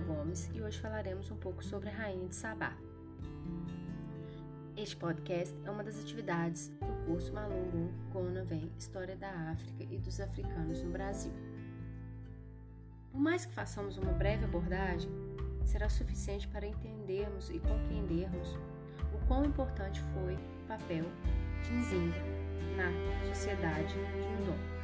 Gomes e hoje falaremos um pouco sobre a Rainha de Sabá. Este podcast é uma das atividades do curso Malungu Gona Vem História da África e dos Africanos no Brasil. Por mais que façamos uma breve abordagem, será suficiente para entendermos e compreendermos o quão importante foi o papel de Nzinga na sociedade de Ndongo.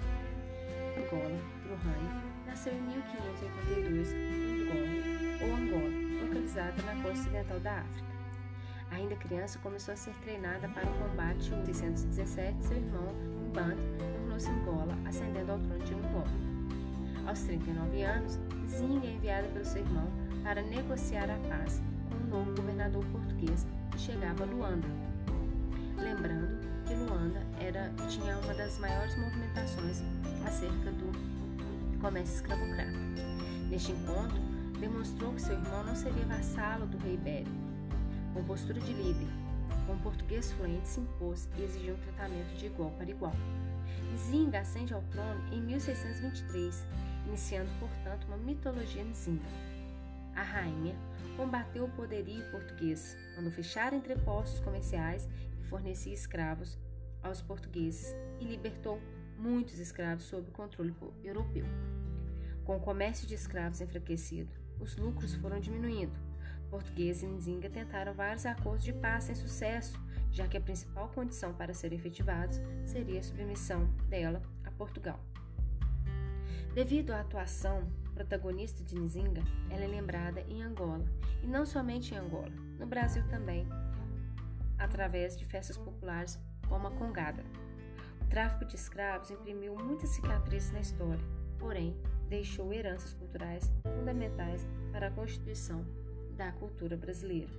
Angola, Bruhane, nasceu em 1582 em Angola, ou Angola, localizada na costa ocidental da África. Ainda criança, começou a ser treinada para o combate em 1617. Seu irmão, Mband, tornou-se Angola, ascendendo ao trono de Angola. Aos 39 anos, Zinga é enviada pelo seu irmão para negociar a paz com o novo governador português que chegava a Luanda. Lembrando que Luanda era, tinha uma das maiores movimentações acerca do comércio escravocrata. Neste encontro, demonstrou que seu irmão não seria vassalo do rei Ibérico. Com postura de líder, com português fluente, se impôs e exigiu um tratamento de igual para igual. Nzinga ascende ao trono em 1623, iniciando, portanto, uma mitologia Nzinga. A rainha combateu o poderio português, mandou fechar entrepostos comerciais e fornecia escravos aos portugueses e libertou muitos escravos sob controle europeu. Com o comércio de escravos enfraquecido, os lucros foram diminuindo. Portugueses e Nzinga tentaram vários acordos de paz sem sucesso, já que a principal condição para serem efetivados seria a submissão dela a Portugal. Devido à atuação protagonista de Nzinga, ela é lembrada em Angola, e não somente em Angola, no Brasil também, através de festas populares como a Congada. O tráfico de escravos imprimiu muitas cicatrizes na história, porém, deixou heranças culturais fundamentais para a constituição da cultura brasileira.